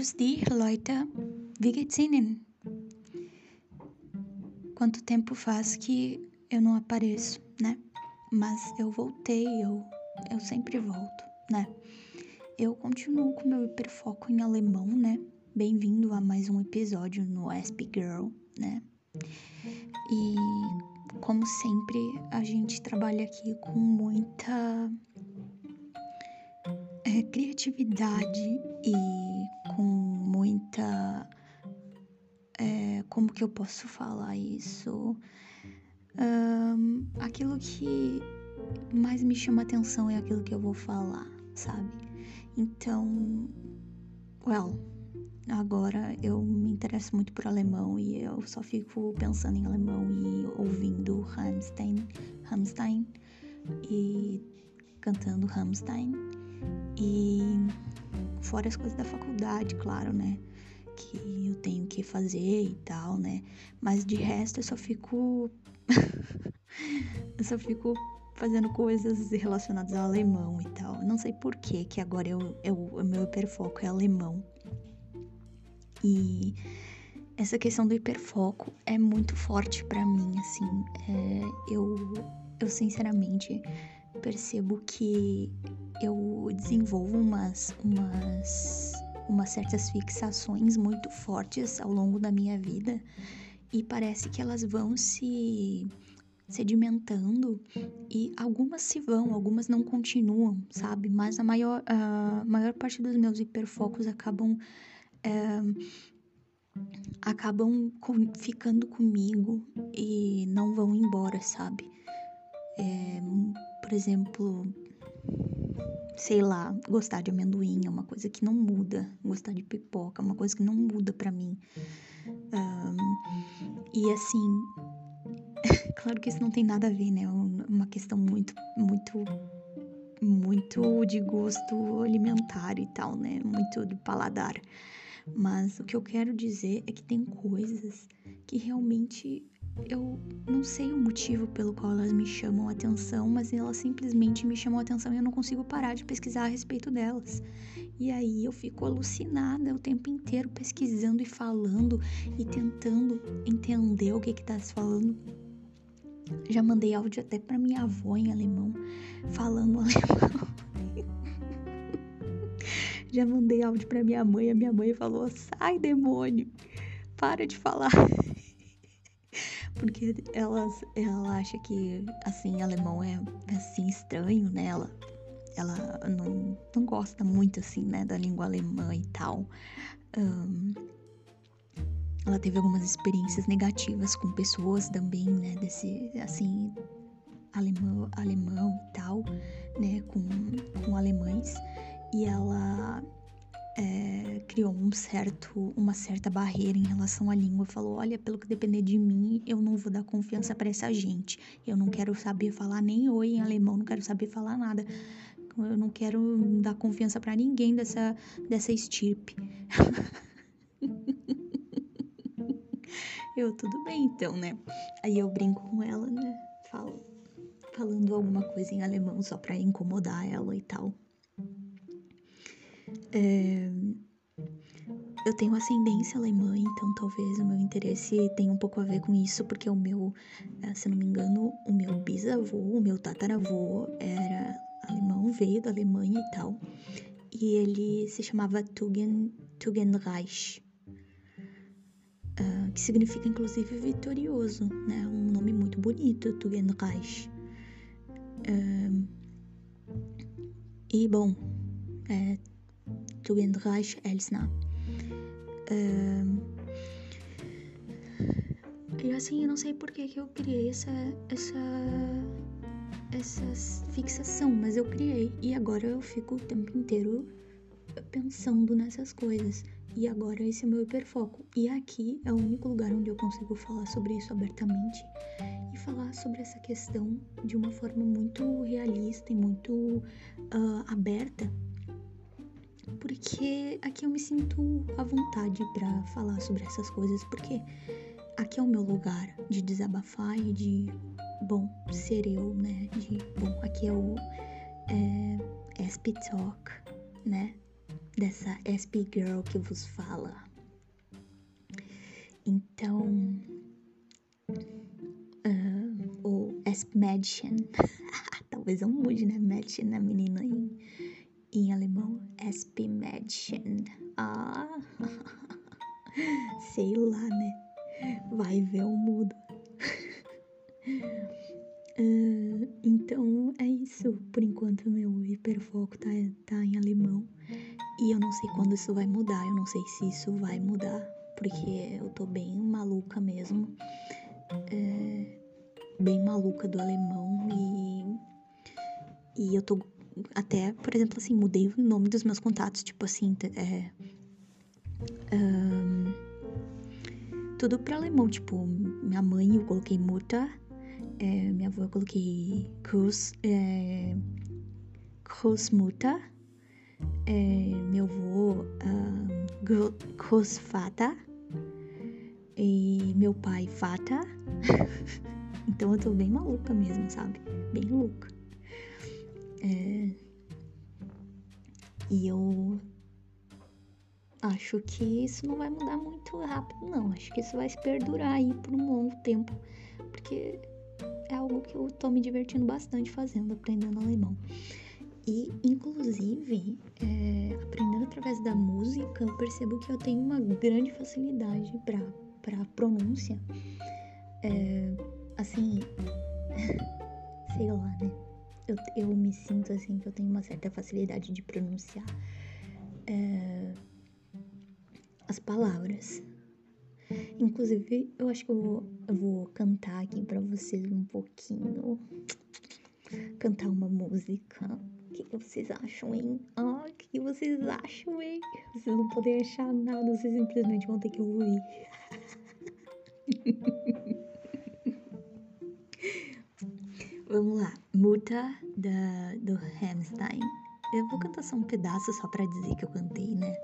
Grüß dich, Leute. Wie geht's Ihnen? Quanto tempo faz que eu não apareço, né? Mas eu voltei, eu, eu sempre volto, né? Eu continuo com meu hiperfoco em alemão, né? Bem-vindo a mais um episódio no Asp Girl, né? E como sempre, a gente trabalha aqui com muita é, criatividade e muita. É, como que eu posso falar isso? Um, aquilo que mais me chama atenção é aquilo que eu vou falar, sabe? Então, well, agora eu me interesso muito por alemão e eu só fico pensando em alemão e ouvindo Rammstein, Rammstein e cantando Rammstein e fora as coisas da faculdade, claro, né? Que eu tenho que fazer e tal, né? Mas de resto eu só fico. eu só fico fazendo coisas relacionadas ao alemão e tal. Não sei por que que agora eu, eu, o meu hiperfoco é alemão. E essa questão do hiperfoco é muito forte para mim, assim. É, eu, eu sinceramente percebo que eu desenvolvo umas, umas, umas certas fixações muito fortes ao longo da minha vida e parece que elas vão se sedimentando e algumas se vão, algumas não continuam, sabe? Mas a maior, a maior parte dos meus hiperfocos acabam é, acabam com, ficando comigo e não vão embora, sabe? É, por exemplo, sei lá, gostar de amendoim é uma coisa que não muda. Gostar de pipoca é uma coisa que não muda para mim. Um, e assim, claro que isso não tem nada a ver, né? É uma questão muito, muito, muito de gosto alimentar e tal, né? Muito do paladar. Mas o que eu quero dizer é que tem coisas que realmente eu não sei o motivo pelo qual elas me chamam a atenção, mas elas simplesmente me chamam a atenção e eu não consigo parar de pesquisar a respeito delas. E aí eu fico alucinada o tempo inteiro pesquisando e falando e tentando entender o que que tá se falando. Já mandei áudio até para minha avó em alemão, falando alemão. Já mandei áudio para minha mãe, a minha mãe falou: "Sai, demônio. Para de falar." Porque elas, ela acha que, assim, alemão é, assim, estranho, né? Ela, ela não, não gosta muito, assim, né, da língua alemã e tal. Um, ela teve algumas experiências negativas com pessoas também, né, desse, assim, alemão, alemão e tal, né, com, com alemães. E ela é, criou um certo, uma certa barreira em relação à língua. Falou: olha, pelo que depender de mim, eu não vou dar confiança para essa gente. Eu não quero saber falar nem oi em alemão, não quero saber falar nada. Eu não quero dar confiança para ninguém dessa, dessa estirpe. eu, tudo bem então, né? Aí eu brinco com ela, né? Falo, falando alguma coisa em alemão só pra incomodar ela e tal. É, eu tenho ascendência alemã, então talvez o meu interesse tenha um pouco a ver com isso, porque o meu, é, se não me engano, o meu bisavô, o meu tataravô era alemão, veio da Alemanha e tal, e ele se chamava Tugen, Tugendreich, uh, que significa inclusive vitorioso, né? Um nome muito bonito, Tugendreich. E bom, é, Tugendreich Elsner. e assim, eu não sei por que, que eu criei essa, essa, essa fixação, mas eu criei. E agora eu fico o tempo inteiro pensando nessas coisas. E agora esse é o meu hiperfoco. E aqui é o único lugar onde eu consigo falar sobre isso abertamente e falar sobre essa questão de uma forma muito realista e muito uh, aberta porque aqui eu me sinto à vontade para falar sobre essas coisas, porque aqui é o meu lugar de desabafar e de, bom, ser eu, né? De, bom, aqui é o é, SP Talk, né? dessa SP Girl que vos fala. Então, uh, ou SP Mädchen, talvez eu mude, né? Mädchen, né, menina, em, em alemão, SP Mädchen. Ah, sei lá, né? Vai ver o mudo. Uh, então é isso. Por enquanto, meu hiperfoco tá, tá em alemão. E eu não sei quando isso vai mudar. Eu não sei se isso vai mudar. Porque eu tô bem maluca mesmo. É, bem maluca do alemão. E, e eu tô até, por exemplo, assim, mudei o nome dos meus contatos. Tipo assim, é, um, tudo pra alemão. Tipo, minha mãe eu coloquei Mutter é, minha avó eu coloquei Cruz, é, Großmutter, é, meu avô uh, Großvater e meu pai Vater. então eu tô bem maluca mesmo, sabe? Bem louca. É, e eu acho que isso não vai mudar muito rápido, não. Acho que isso vai se perdurar aí por um longo tempo. Porque é algo que eu tô me divertindo bastante fazendo, aprendendo alemão. E, inclusive, é, aprendendo através da música, eu percebo que eu tenho uma grande facilidade para pronúncia. É, assim, sei lá, né? Eu, eu me sinto assim que eu tenho uma certa facilidade de pronunciar é, as palavras. Inclusive, eu acho que eu vou, eu vou cantar aqui para vocês um pouquinho. Cantar uma música. O que, vocês acham, hein? Ah, o que, que vocês acham, hein? Vocês não podem achar nada, vocês simplesmente vão ter que ouvir. Vamos lá. Muta da, do Hamstein. Eu vou cantar só um pedaço só pra dizer que eu cantei, né?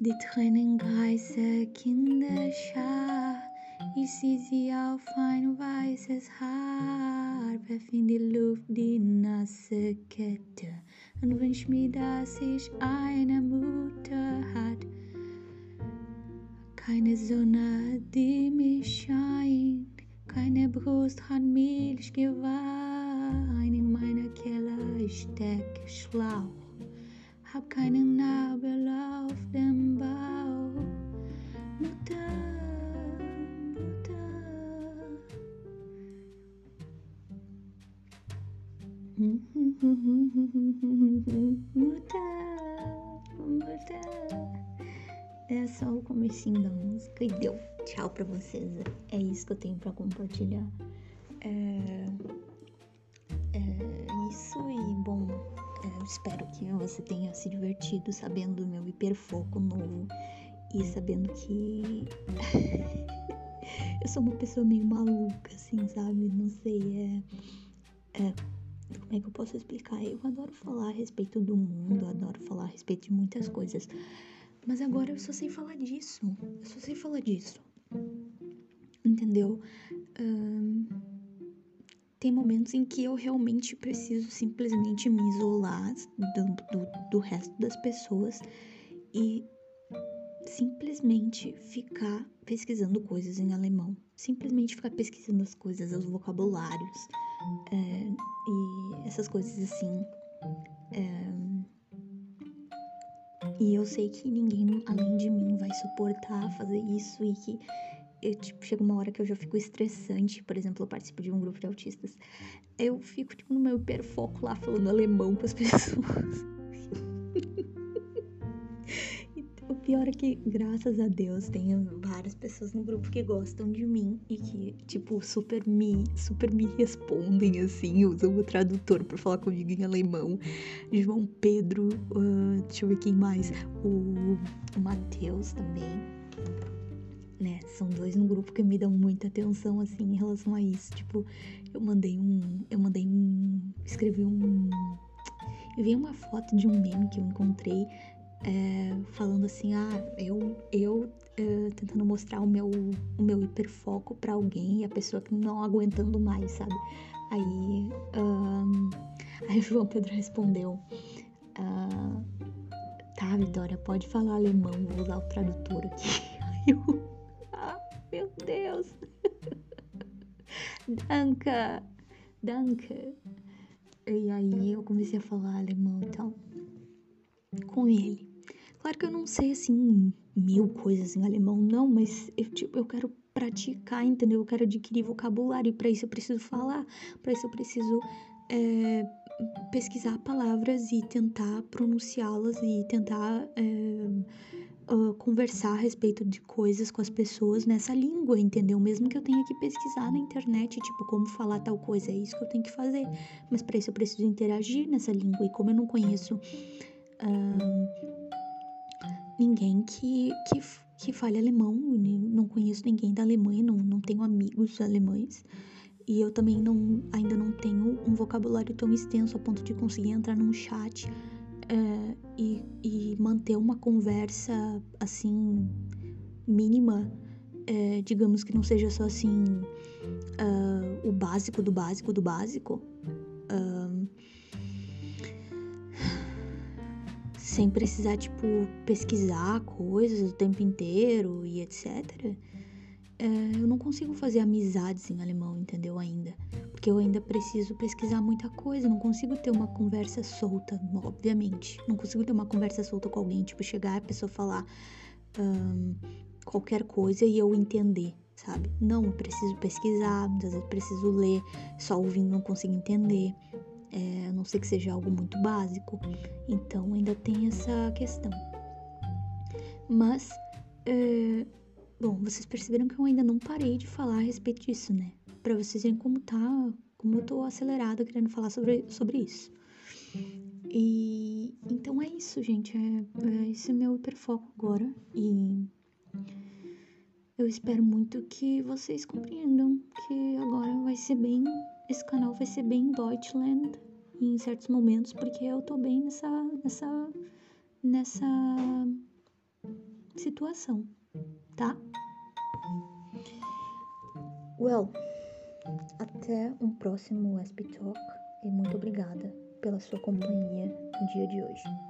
Die tränenreiße Kinderschar, ich sehe sie auf ein weißes Haar, werf in die Luft die nasse Kette und wünsch mir, dass ich eine Mutter hat. Keine Sonne, die mich scheint, keine Brust hat Milch geweint, in meiner Keller steckt Schlauch hab keinen Nabel auf dem Bauch. Mutter, Mutter. Mutter, Mutter. É só o comecinho da música e deu. Tchau pra vocês. É isso que eu tenho pra compartilhar. É, é isso e bom. Eu espero que você tenha se divertido sabendo do meu hiperfoco novo e sabendo que eu sou uma pessoa meio maluca, assim, sabe? Não sei, é, é. Como é que eu posso explicar? Eu adoro falar a respeito do mundo, adoro falar a respeito de muitas coisas. Mas agora eu só sei falar disso. Eu só sei falar disso. Entendeu? Tem momentos em que eu realmente preciso simplesmente me isolar do, do, do resto das pessoas e simplesmente ficar pesquisando coisas em alemão. Simplesmente ficar pesquisando as coisas, os vocabulários é, e essas coisas assim. É, e eu sei que ninguém além de mim vai suportar fazer isso e que eu, tipo, chega uma hora que eu já fico estressante. Por exemplo, eu participo de um grupo de autistas. Eu fico, tipo, no meu hiperfoco lá falando alemão com as pessoas. Pior é que, graças a Deus, tem várias pessoas no grupo que gostam de mim e que, tipo, super me, super me respondem, assim, usam o tradutor pra falar comigo em alemão. João Pedro, uh, deixa eu ver quem mais. O, o Matheus também né? São dois no grupo que me dão muita atenção, assim, em relação a isso. Tipo, eu mandei um. Eu mandei um. Escrevi um. Eu vi uma foto de um meme que eu encontrei é, falando assim, ah, eu, eu é, tentando mostrar o meu, o meu hiperfoco para alguém e a pessoa que não aguentando mais, sabe? Aí, um, aí João Pedro respondeu, Uh, tá, Vitória, pode falar alemão, vou usar o tradutor aqui. ah, meu Deus. Danke, danke. E aí eu comecei a falar alemão e tal com ele. Claro que eu não sei assim mil coisas em alemão, não, mas eu, tipo, eu quero praticar, entendeu? Eu quero adquirir vocabulário e para isso eu preciso falar, para isso eu preciso é, pesquisar palavras e tentar pronunciá-las e tentar é, uh, conversar a respeito de coisas com as pessoas nessa língua, entendeu? Mesmo que eu tenha que pesquisar na internet, tipo, como falar tal coisa, é isso que eu tenho que fazer. Mas para isso eu preciso interagir nessa língua e como eu não conheço uh, ninguém que, que, que fale alemão, não conheço ninguém da Alemanha, não, não tenho amigos alemães. E eu também não, ainda não tenho um vocabulário tão extenso a ponto de conseguir entrar num chat é, e, e, manter uma conversa assim mínima, é, digamos que não seja só assim uh, o básico do básico do básico. Sem precisar, tipo, pesquisar coisas o tempo inteiro e etc. É, eu não consigo fazer amizades em alemão, entendeu? Ainda. Porque eu ainda preciso pesquisar muita coisa. Não consigo ter uma conversa solta, obviamente. Não consigo ter uma conversa solta com alguém, tipo, chegar a pessoa falar um, qualquer coisa e eu entender, sabe? Não, eu preciso pesquisar, muitas vezes eu preciso ler, só ouvindo não consigo entender. É, a não ser que seja algo muito básico. Então ainda tem essa questão. Mas, é, bom, vocês perceberam que eu ainda não parei de falar a respeito disso, né? Pra vocês verem como tá, como eu tô acelerada querendo falar sobre, sobre isso. E então é isso, gente. É, é esse é meu hiperfoco agora. E eu espero muito que vocês compreendam que agora vai ser bem esse canal vai ser bem Deutschland em certos momentos, porque eu tô bem nessa, nessa, nessa situação, tá? Well, até um próximo SP Talk e muito obrigada pela sua companhia no dia de hoje.